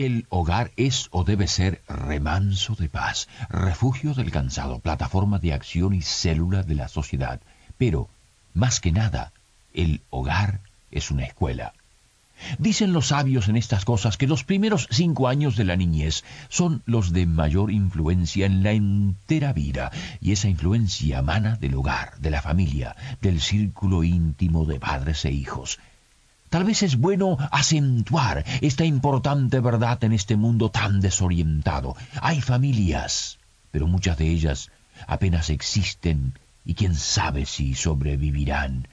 El hogar es o debe ser remanso de paz, refugio del cansado, plataforma de acción y célula de la sociedad. Pero, más que nada, el hogar es una escuela. Dicen los sabios en estas cosas que los primeros cinco años de la niñez son los de mayor influencia en la entera vida, y esa influencia emana del hogar, de la familia, del círculo íntimo de padres e hijos. Tal vez es bueno acentuar esta importante verdad en este mundo tan desorientado. Hay familias, pero muchas de ellas apenas existen y quién sabe si sobrevivirán.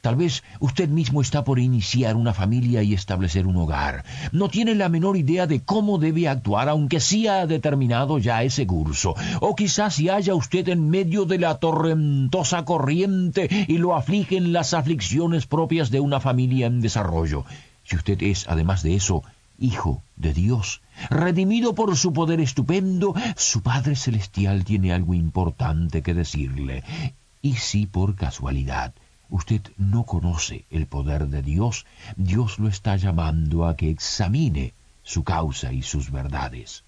Tal vez usted mismo está por iniciar una familia y establecer un hogar. No tiene la menor idea de cómo debe actuar, aunque sí ha determinado ya ese curso. O quizás si haya usted en medio de la torrentosa corriente y lo afligen las aflicciones propias de una familia en desarrollo. Si usted es, además de eso, hijo de Dios, redimido por su poder estupendo, su Padre Celestial tiene algo importante que decirle. Y si por casualidad usted no conoce el poder de Dios, Dios lo está llamando a que examine su causa y sus verdades.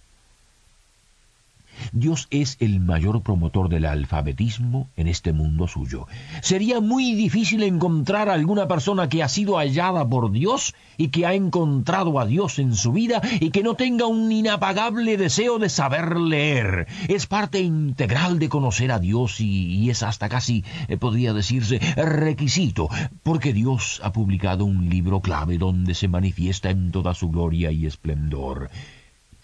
Dios es el mayor promotor del alfabetismo en este mundo suyo. Sería muy difícil encontrar a alguna persona que ha sido hallada por Dios y que ha encontrado a Dios en su vida y que no tenga un inapagable deseo de saber leer. Es parte integral de conocer a Dios y, es hasta casi, eh, podría decirse, requisito, porque Dios ha publicado un libro clave donde se manifiesta en toda su gloria y esplendor.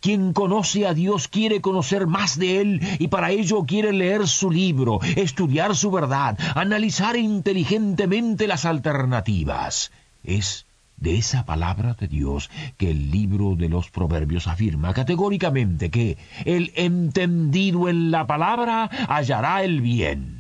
Quien conoce a Dios quiere conocer más de Él y para ello quiere leer su libro, estudiar su verdad, analizar inteligentemente las alternativas. Es de esa palabra de Dios que el libro de los Proverbios afirma categóricamente que el entendido en la palabra hallará el bien.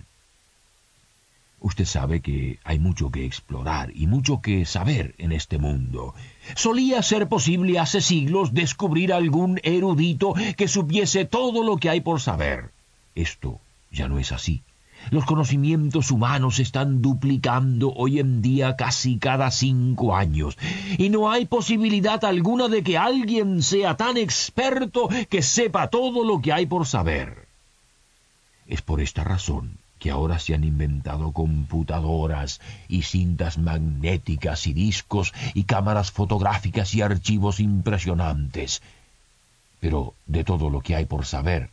Usted sabe que hay mucho que explorar y mucho que saber en este mundo. Solía ser posible hace siglos descubrir algún erudito que supiese todo lo que hay por saber. Esto ya no es así. Los conocimientos humanos se están duplicando hoy en día casi cada cinco años, y no hay posibilidad alguna de que alguien sea tan experto que sepa todo lo que hay por saber. Es por esta razón que ahora se han inventado computadoras y cintas magnéticas y discos y cámaras fotográficas y archivos impresionantes. Pero de todo lo que hay por saber,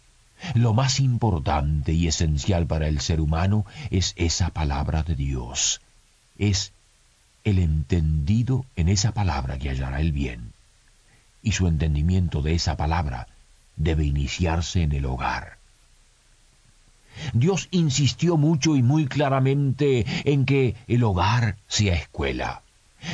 lo más importante y esencial para el ser humano es esa palabra de Dios. Es el entendido en esa palabra que hallará el bien. Y su entendimiento de esa palabra debe iniciarse en el hogar. Dios insistió mucho y muy claramente en que el hogar sea escuela.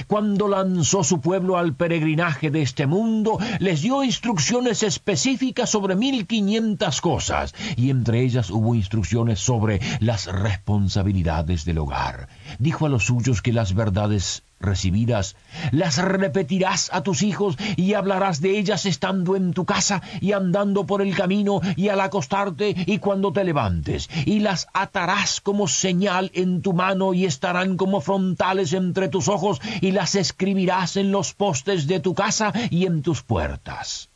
Cuando lanzó su pueblo al peregrinaje de este mundo, les dio instrucciones específicas sobre mil quinientas cosas, y entre ellas hubo instrucciones sobre las responsabilidades del hogar. Dijo a los suyos que las verdades recibidas, las repetirás a tus hijos y hablarás de ellas estando en tu casa y andando por el camino y al acostarte y cuando te levantes, y las atarás como señal en tu mano y estarán como frontales entre tus ojos y las escribirás en los postes de tu casa y en tus puertas.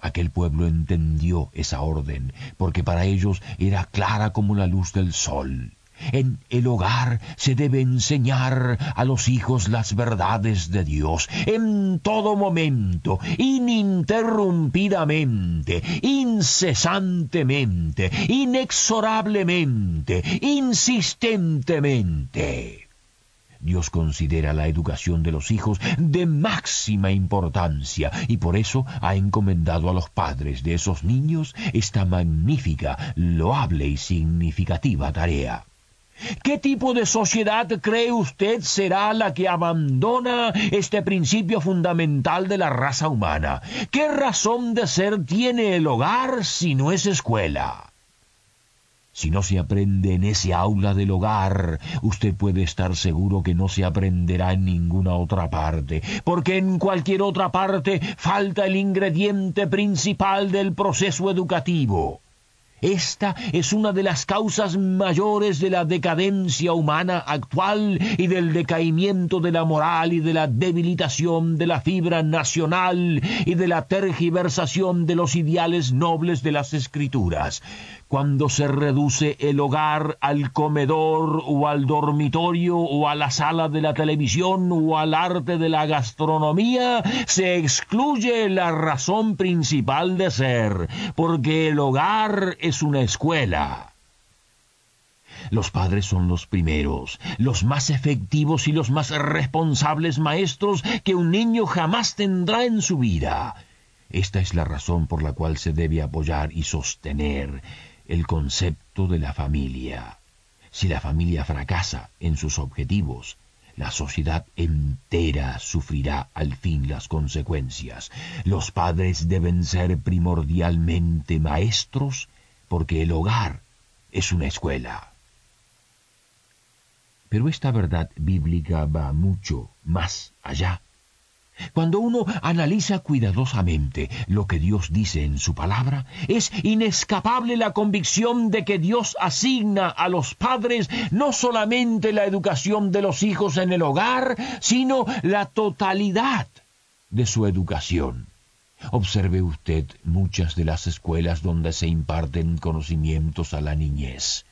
Aquel pueblo entendió esa orden, porque para ellos era clara como la luz del sol. En el hogar se debe enseñar a los hijos las verdades de Dios en todo momento, ininterrumpidamente, incesantemente, inexorablemente, insistentemente. Dios considera la educación de los hijos de máxima importancia y por eso ha encomendado a los padres de esos niños esta magnífica, loable y significativa tarea. ¿Qué tipo de sociedad cree usted será la que abandona este principio fundamental de la raza humana? ¿Qué razón de ser tiene el hogar si no es escuela? Si no se aprende en ese aula del hogar, usted puede estar seguro que no se aprenderá en ninguna otra parte, porque en cualquier otra parte falta el ingrediente principal del proceso educativo. Esta es una de las causas mayores de la decadencia humana actual y del decaimiento de la moral y de la debilitación de la fibra nacional y de la tergiversación de los ideales nobles de las escrituras cuando se reduce el hogar al comedor o al dormitorio o a la sala de la televisión o al arte de la gastronomía, se excluye la razón principal de ser, porque el hogar es una escuela. Los padres son los primeros, los más efectivos y los más responsables maestros que un niño jamás tendrá en su vida. Esta es la razón por la cual se debe apoyar y sostener el concepto de la familia. Si la familia fracasa en sus objetivos, la sociedad entera sufrirá al fin las consecuencias. Los padres deben ser primordialmente maestros porque el hogar es una escuela. Pero esta verdad bíblica va mucho más allá cuando uno analiza cuidadosamente lo que Dios dice en su palabra, es inescapable la convicción de que Dios asigna a los padres no solamente la educación de los hijos en el hogar, sino la totalidad de su educación. Observe usted muchas de las escuelas donde se imparten conocimientos a la niñez.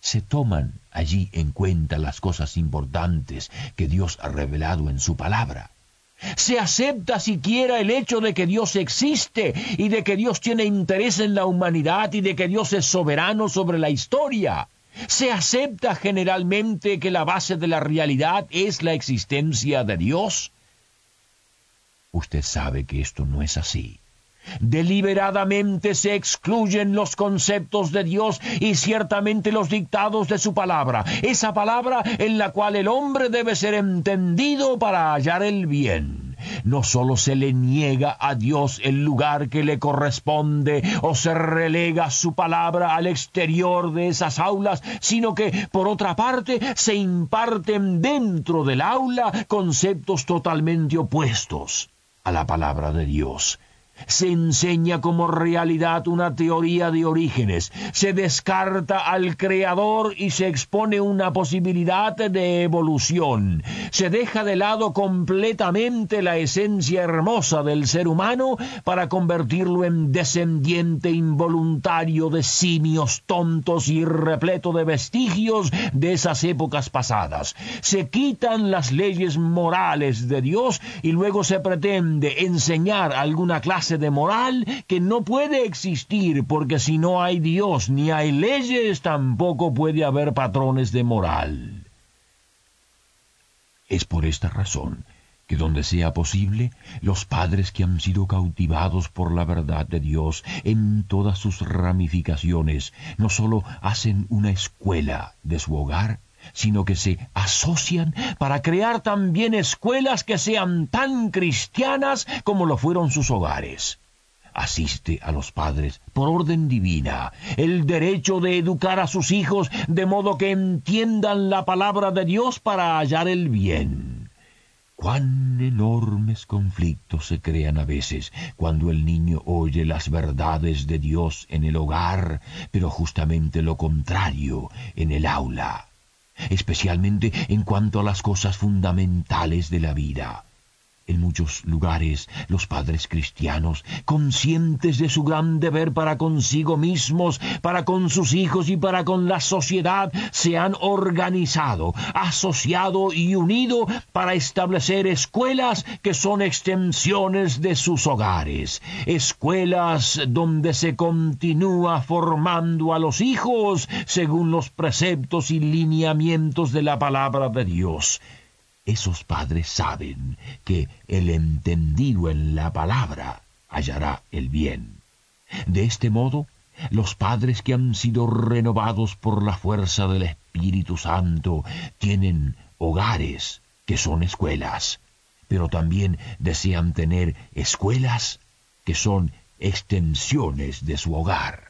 Se toman allí en cuenta las cosas importantes que Dios ha revelado en su palabra se acepta siquiera el hecho de que Dios existe y de que Dios tiene interés en la humanidad y de que Dios es soberano sobre la historia. Se acepta generalmente que la base de la realidad es la existencia de Dios. Usted sabe que esto no es así. Deliberadamente se excluyen los conceptos de Dios y ciertamente los dictados de su palabra, esa palabra en la cual el hombre debe ser entendido para hallar el bien. No sólo se le niega a Dios el lugar que le corresponde o se relega su palabra al exterior de esas aulas, sino que, por otra parte, se imparten dentro del aula conceptos totalmente opuestos a la palabra de Dios se enseña como realidad una teoría de orígenes, se descarta al creador y se expone una posibilidad de evolución, se deja de lado completamente la esencia hermosa del ser humano para convertirlo en descendiente involuntario de simios tontos y repleto de vestigios de esas épocas pasadas. Se quitan las leyes morales de Dios y luego se pretende enseñar alguna clase de moral que no puede existir porque si no hay Dios ni hay leyes tampoco puede haber patrones de moral. Es por esta razón que donde sea posible, los padres que han sido cautivados por la verdad de Dios en todas sus ramificaciones, no sólo hacen una escuela de su hogar, sino que se asocian para crear también escuelas que sean tan cristianas como lo fueron sus hogares. Asiste a los padres por orden divina el derecho de educar a sus hijos de modo que entiendan la palabra de Dios para hallar el bien. Cuán enormes conflictos se crean a veces cuando el niño oye las verdades de Dios en el hogar, pero justamente lo contrario en el aula especialmente en cuanto a las cosas fundamentales de la vida. En muchos lugares los padres cristianos, conscientes de su gran deber para consigo mismos, para con sus hijos y para con la sociedad, se han organizado, asociado y unido para establecer escuelas que son extensiones de sus hogares, escuelas donde se continúa formando a los hijos según los preceptos y lineamientos de la palabra de Dios esos padres saben que el entendido en la palabra hallará el bien. De este modo, Los padres que han sido renovados por la fuerza del Espíritu Santo tienen hogares que son escuelas, pero también desean tener escuelas que son extensiones de su hogar.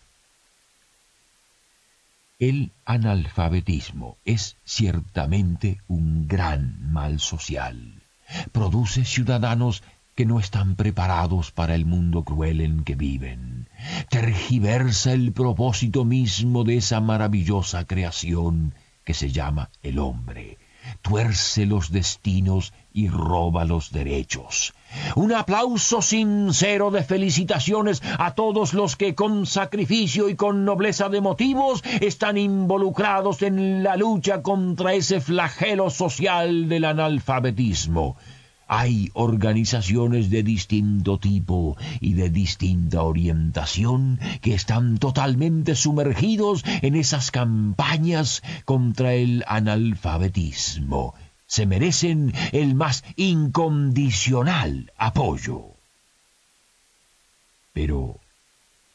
El analfabetismo es ciertamente un gran mal social. Produce ciudadanos que no están preparados para el mundo cruel en que viven. Tergiversa el propósito mismo de esa maravillosa creación que se llama el hombre tuerce los destinos y roba los derechos. Un aplauso sincero de felicitaciones a todos los que con sacrificio y con nobleza de motivos están involucrados en la lucha contra ese flagelo social del analfabetismo. Hay organizaciones de distinto tipo y de distinta orientación que están totalmente sumergidos en esas campañas contra el analfabetismo. Se merecen el más incondicional apoyo. Pero,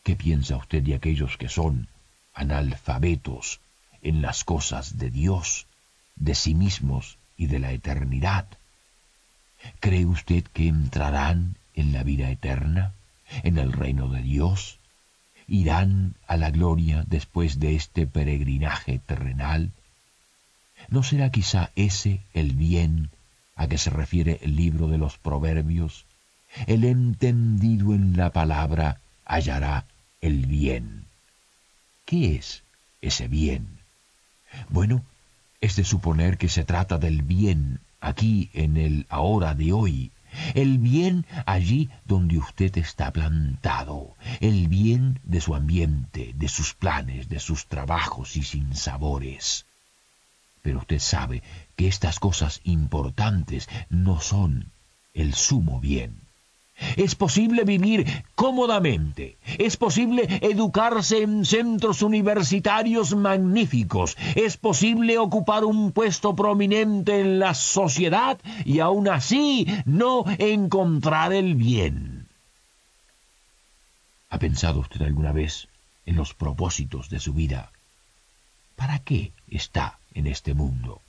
¿qué piensa usted de aquellos que son analfabetos en las cosas de Dios, de sí mismos y de la eternidad? ¿Cree usted que entrarán en la vida eterna, en el reino de Dios? ¿Irán a la gloria después de este peregrinaje terrenal? ¿No será quizá ese el bien a que se refiere el libro de los Proverbios? El entendido en la palabra hallará el bien. ¿Qué es ese bien? Bueno, es de suponer que se trata del bien aquí en el ahora de hoy, el bien allí donde usted está plantado, el bien de su ambiente, de sus planes, de sus trabajos y sin sabores. Pero usted sabe que estas cosas importantes no son el sumo bien. Es posible vivir cómodamente. Es posible educarse en centros universitarios magníficos. Es posible ocupar un puesto prominente en la sociedad y aún así no encontrar el bien. ¿Ha pensado usted alguna vez en los propósitos de su vida? ¿Para qué está en este mundo?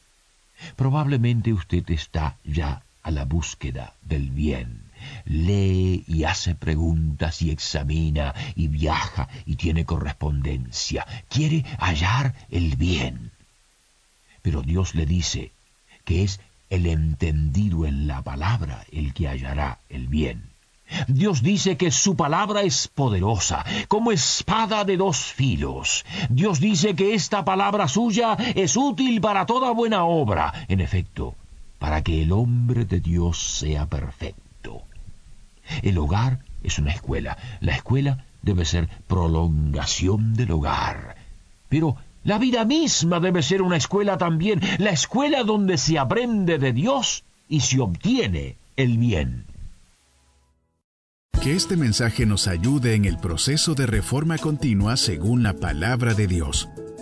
Probablemente usted está ya a la búsqueda del bien lee y hace preguntas y examina y viaja y tiene correspondencia. Quiere hallar el bien. Pero Dios le dice que es el entendido en la palabra el que hallará el bien. Dios dice que su palabra es poderosa, como espada de dos filos. Dios dice que esta palabra suya es útil para toda buena obra, en efecto, para que el hombre de Dios sea perfecto. El hogar es una escuela. La escuela debe ser prolongación del hogar. Pero la vida misma debe ser una escuela también, la escuela donde se aprende de Dios y se obtiene el bien. Que este mensaje nos ayude en el proceso de reforma continua según la palabra de Dios.